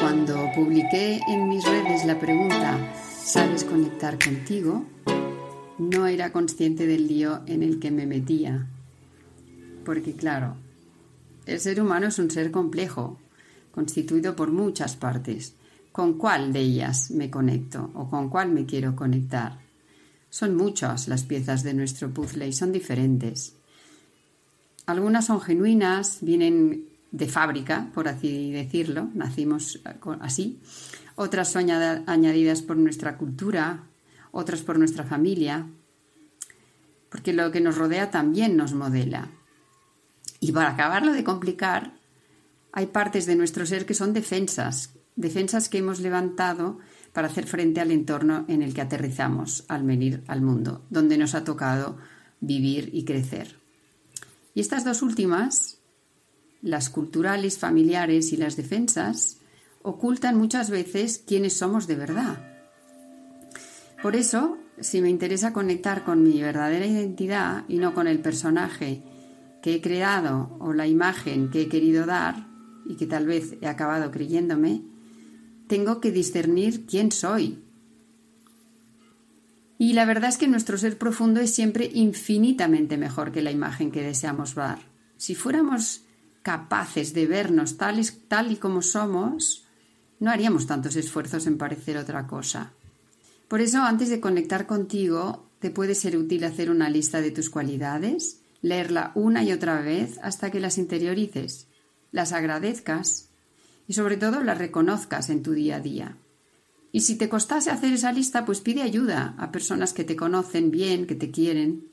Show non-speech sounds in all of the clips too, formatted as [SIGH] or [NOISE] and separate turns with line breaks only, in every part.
Cuando publiqué en mis redes la pregunta ¿Sabes conectar contigo? no era consciente del lío en el que me metía. Porque claro, el ser humano es un ser complejo, constituido por muchas partes con cuál de ellas me conecto o con cuál me quiero conectar. Son muchas las piezas de nuestro puzzle y son diferentes. Algunas son genuinas, vienen de fábrica, por así decirlo, nacimos así. Otras son añadidas por nuestra cultura, otras por nuestra familia, porque lo que nos rodea también nos modela. Y para acabarlo de complicar, hay partes de nuestro ser que son defensas, defensas que hemos levantado para hacer frente al entorno en el que aterrizamos al venir al mundo, donde nos ha tocado vivir y crecer. Y estas dos últimas, las culturales, familiares y las defensas, ocultan muchas veces quiénes somos de verdad. Por eso, si me interesa conectar con mi verdadera identidad y no con el personaje que he creado o la imagen que he querido dar y que tal vez he acabado creyéndome, tengo que discernir quién soy. Y la verdad es que nuestro ser profundo es siempre infinitamente mejor que la imagen que deseamos dar. Si fuéramos capaces de vernos tal y como somos, no haríamos tantos esfuerzos en parecer otra cosa. Por eso, antes de conectar contigo, te puede ser útil hacer una lista de tus cualidades, leerla una y otra vez hasta que las interiorices, las agradezcas y sobre todo las reconozcas en tu día a día. Y si te costase hacer esa lista, pues pide ayuda a personas que te conocen bien, que te quieren.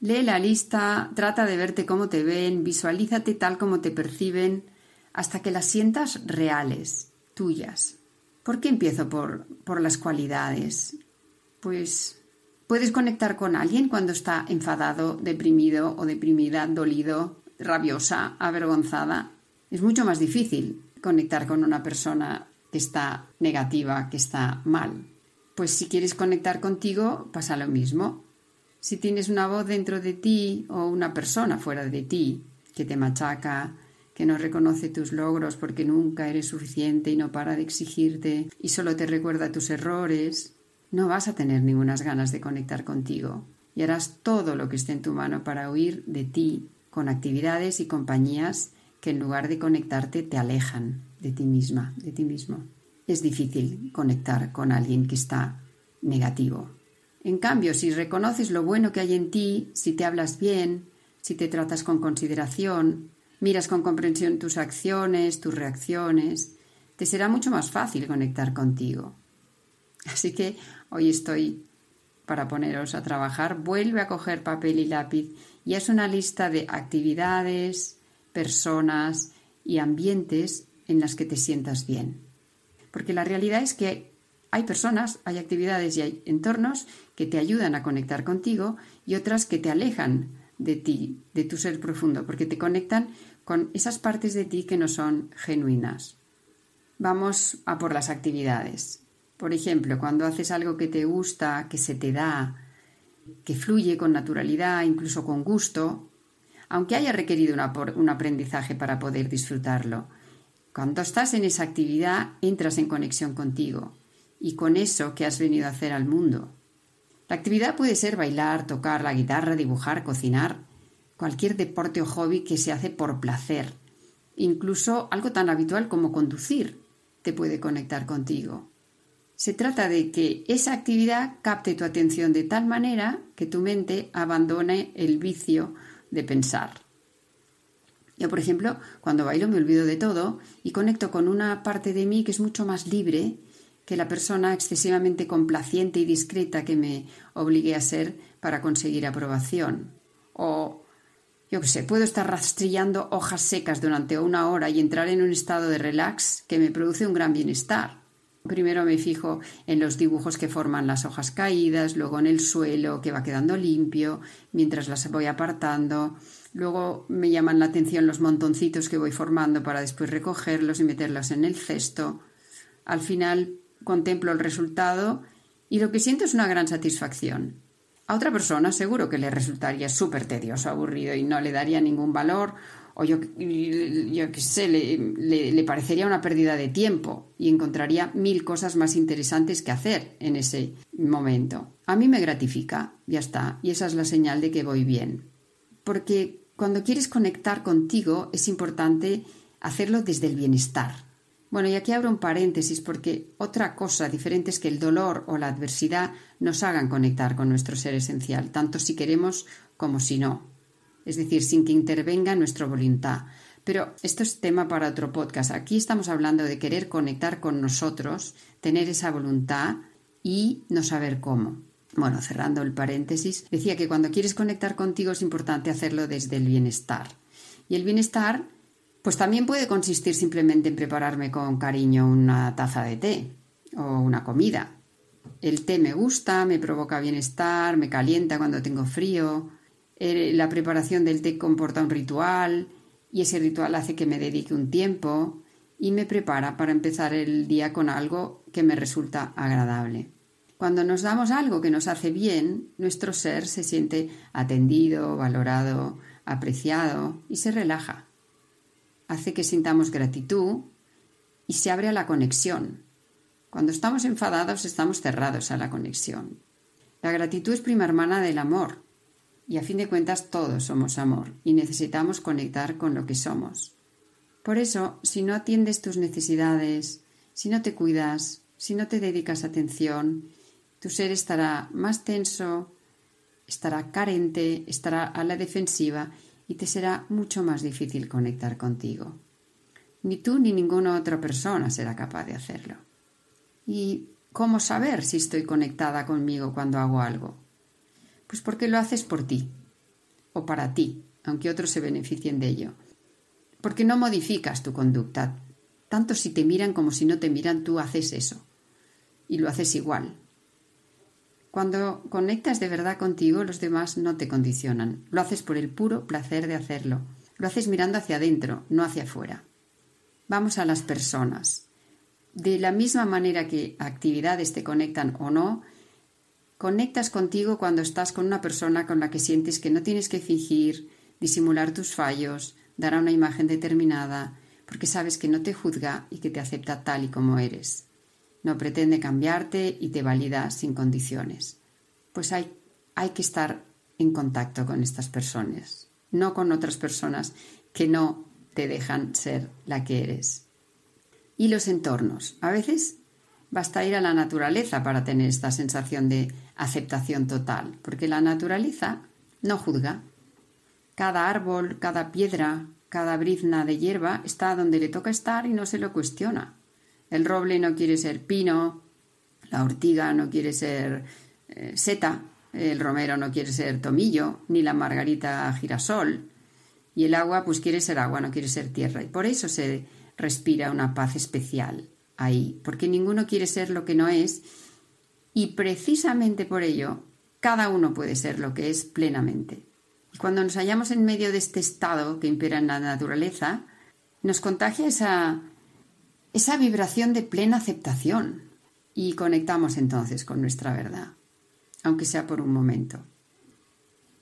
Lee la lista, trata de verte cómo te ven, visualízate tal como te perciben, hasta que las sientas reales, tuyas. ¿Por qué empiezo por, por las cualidades? Pues puedes conectar con alguien cuando está enfadado, deprimido o deprimida, dolido, rabiosa, avergonzada. Es mucho más difícil conectar con una persona que está negativa, que está mal. Pues si quieres conectar contigo, pasa lo mismo. Si tienes una voz dentro de ti o una persona fuera de ti que te machaca, que no reconoce tus logros porque nunca eres suficiente y no para de exigirte y solo te recuerda tus errores, no vas a tener ninguna ganas de conectar contigo y harás todo lo que esté en tu mano para huir de ti con actividades y compañías que en lugar de conectarte te alejan de ti misma, de ti mismo. Es difícil conectar con alguien que está negativo. En cambio, si reconoces lo bueno que hay en ti, si te hablas bien, si te tratas con consideración, miras con comprensión tus acciones, tus reacciones, te será mucho más fácil conectar contigo. [LAUGHS] Así que hoy estoy para poneros a trabajar. Vuelve a coger papel y lápiz y haz una lista de actividades, personas y ambientes en las que te sientas bien. Porque la realidad es que hay personas, hay actividades y hay entornos que te ayudan a conectar contigo y otras que te alejan de ti, de tu ser profundo, porque te conectan con esas partes de ti que no son genuinas. Vamos a por las actividades. Por ejemplo, cuando haces algo que te gusta, que se te da, que fluye con naturalidad, incluso con gusto, aunque haya requerido un aprendizaje para poder disfrutarlo. Cuando estás en esa actividad, entras en conexión contigo y con eso que has venido a hacer al mundo. La actividad puede ser bailar, tocar la guitarra, dibujar, cocinar, cualquier deporte o hobby que se hace por placer. Incluso algo tan habitual como conducir te puede conectar contigo. Se trata de que esa actividad capte tu atención de tal manera que tu mente abandone el vicio de pensar. Yo, por ejemplo, cuando bailo me olvido de todo y conecto con una parte de mí que es mucho más libre que la persona excesivamente complaciente y discreta que me obligué a ser para conseguir aprobación. O yo qué sé, puedo estar rastrillando hojas secas durante una hora y entrar en un estado de relax que me produce un gran bienestar. Primero me fijo en los dibujos que forman las hojas caídas, luego en el suelo que va quedando limpio mientras las voy apartando. Luego me llaman la atención los montoncitos que voy formando para después recogerlos y meterlos en el cesto. Al final contemplo el resultado y lo que siento es una gran satisfacción. A otra persona seguro que le resultaría súper tedioso, aburrido y no le daría ningún valor o yo, yo qué sé, le, le, parecería una pérdida de tiempo y encontraría mil cosas más interesantes que hacer en ese momento. A mí me gratifica, ya está, y esa es la señal de que voy bien. Porque cuando quieres conectar contigo es importante hacerlo desde el bienestar. Bueno, y aquí abro un paréntesis porque otra cosa diferente es que el dolor o la adversidad nos hagan conectar con nuestro ser esencial, tanto si queremos como si no es decir, sin que intervenga nuestra voluntad. Pero esto es tema para otro podcast. Aquí estamos hablando de querer conectar con nosotros, tener esa voluntad y no saber cómo. Bueno, cerrando el paréntesis, decía que cuando quieres conectar contigo es importante hacerlo desde el bienestar. Y el bienestar, pues también puede consistir simplemente en prepararme con cariño una taza de té o una comida. El té me gusta, me provoca bienestar, me calienta cuando tengo frío, eh, la preparación del té comporta un ritual y ese ritual hace que me dedique un tiempo y me prepara para empezar el día con algo que me resulta agradable. Cuando nos damos algo que nos hace bien, nuestro ser se siente atendido, valorado, apreciado y se relaja. Hace que sintamos gratitud y se abre a la conexión. Cuando estamos enfadados estamos cerrados a la conexión. La gratitud es prima hermana del amor y a fin de cuentas todos somos amor y necesitamos conectar con lo que somos. Por eso, si no atiendes tus necesidades, si no te cuidas, si no te dedicas atención, tu ser estará más tenso, estará carente, estará a la defensiva y te será mucho más difícil conectar contigo. Ni tú ni ninguna otra persona será capaz de hacerlo. ¿Y cómo saber si estoy conectada conmigo cuando hago algo? Pues porque lo haces por ti o para ti, aunque otros se beneficien de ello. Porque no modificas tu conducta. Tanto si te miran como si no te miran, tú haces eso. Y lo haces igual. Cuando conectas de verdad contigo, los demás no te condicionan. Lo haces por el puro placer de hacerlo. Lo haces mirando hacia adentro, no hacia afuera. Vamos a las personas. De la misma manera que actividades te conectan o no, Conectas contigo cuando estás con una persona con la que sientes que no tienes que fingir, disimular tus fallos, dar a una imagen determinada, porque sabes que no te juzga y que te acepta tal y como eres. No pretende cambiarte y te valida sin condiciones. Pues hay, hay que estar en contacto con estas personas, no con otras personas que no te dejan ser la que eres. Y los entornos. A veces basta ir a la naturaleza para tener esta sensación de aceptación total, porque la naturaleza no juzga. Cada árbol, cada piedra, cada brizna de hierba está donde le toca estar y no se lo cuestiona. El roble no quiere ser pino, la ortiga no quiere ser eh, seta, el romero no quiere ser tomillo, ni la margarita girasol, y el agua pues quiere ser agua, no quiere ser tierra, y por eso se respira una paz especial ahí, porque ninguno quiere ser lo que no es. Y precisamente por ello cada uno puede ser lo que es plenamente. Y cuando nos hallamos en medio de este estado que impera en la naturaleza, nos contagia esa, esa vibración de plena aceptación y conectamos entonces con nuestra verdad, aunque sea por un momento.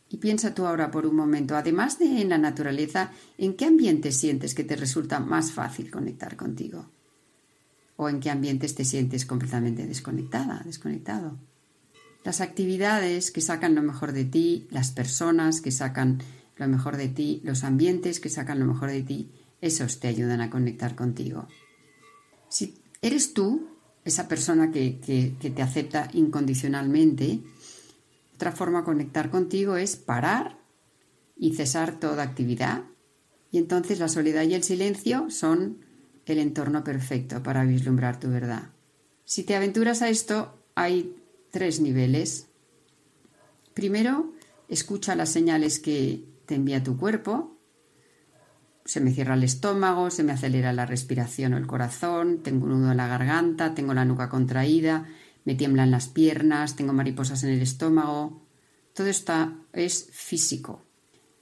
Y piensa tú ahora por un momento, además de en la naturaleza, ¿en qué ambiente sientes que te resulta más fácil conectar contigo? o en qué ambientes te sientes completamente desconectada, desconectado. Las actividades que sacan lo mejor de ti, las personas que sacan lo mejor de ti, los ambientes que sacan lo mejor de ti, esos te ayudan a conectar contigo. Si eres tú, esa persona que, que te acepta incondicionalmente, otra forma de conectar contigo es parar y cesar toda actividad. Y entonces la soledad y el silencio son el entorno perfecto para vislumbrar tu verdad. Si te aventuras a esto, hay tres niveles. Primero, escucha las señales que te envía tu cuerpo. Se me cierra el estómago, se me acelera la respiración o el corazón, tengo un nudo en la garganta, tengo la nuca contraída, me tiemblan las piernas, tengo mariposas en el estómago. Todo esto es físico.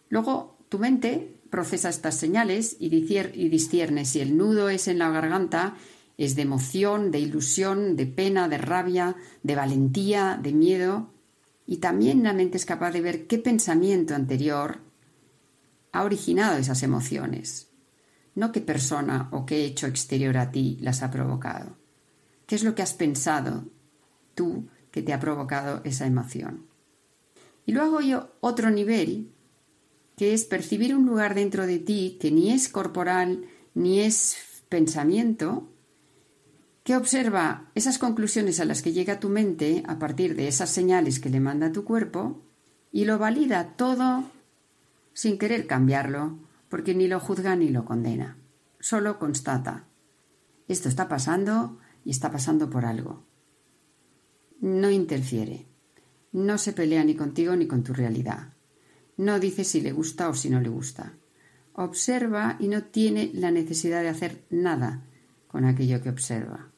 Luego tu mente procesa estas señales y discierne si el nudo es en la garganta, es de emoción, de ilusión, de pena, de rabia, de valentía, de miedo. Y también la mente es capaz de ver qué pensamiento anterior ha originado esas emociones, no qué persona o qué hecho exterior a ti las ha provocado. ¿Qué es lo que has pensado tú que te ha provocado esa emoción? Y luego yo otro nivel, que es percibir un lugar dentro de ti que ni es corporal ni es pensamiento, que observa esas conclusiones a las que llega tu mente a partir de esas señales que le manda tu cuerpo y lo valida todo sin querer cambiarlo, porque ni lo juzga ni lo condena, solo constata. Esto está pasando y está pasando por algo. No interfiere, no se pelea ni contigo ni con tu realidad, no dice si le gusta o si no le gusta. Observa y no tiene la necesidad de hacer nada con aquello que observa.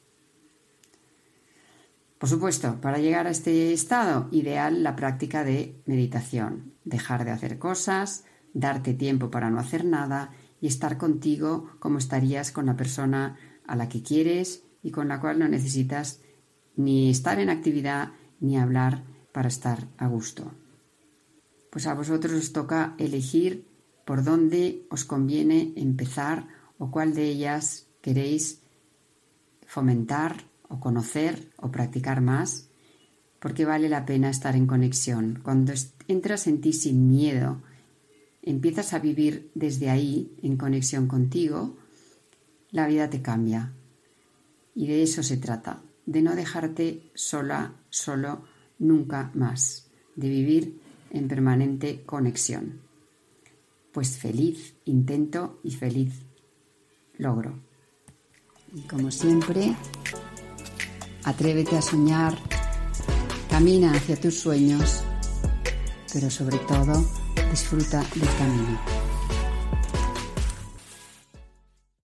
Por supuesto, para llegar a este estado ideal la práctica de meditación, dejar de hacer cosas, darte tiempo para no hacer nada y estar contigo como estarías con la persona a la que quieres y con la cual no necesitas ni estar en actividad ni hablar para estar a gusto. Pues a vosotros os toca elegir por dónde os conviene empezar o cuál de ellas queréis fomentar o conocer o practicar más, porque vale la pena estar en conexión. Cuando entras en ti sin miedo, empiezas a vivir desde ahí, en conexión contigo, la vida te cambia. Y de eso se trata, de no dejarte sola, solo, nunca más, de vivir en permanente conexión. Pues feliz intento y feliz logro. Y como siempre, Atrévete a soñar, camina hacia tus sueños, pero sobre todo disfruta del camino.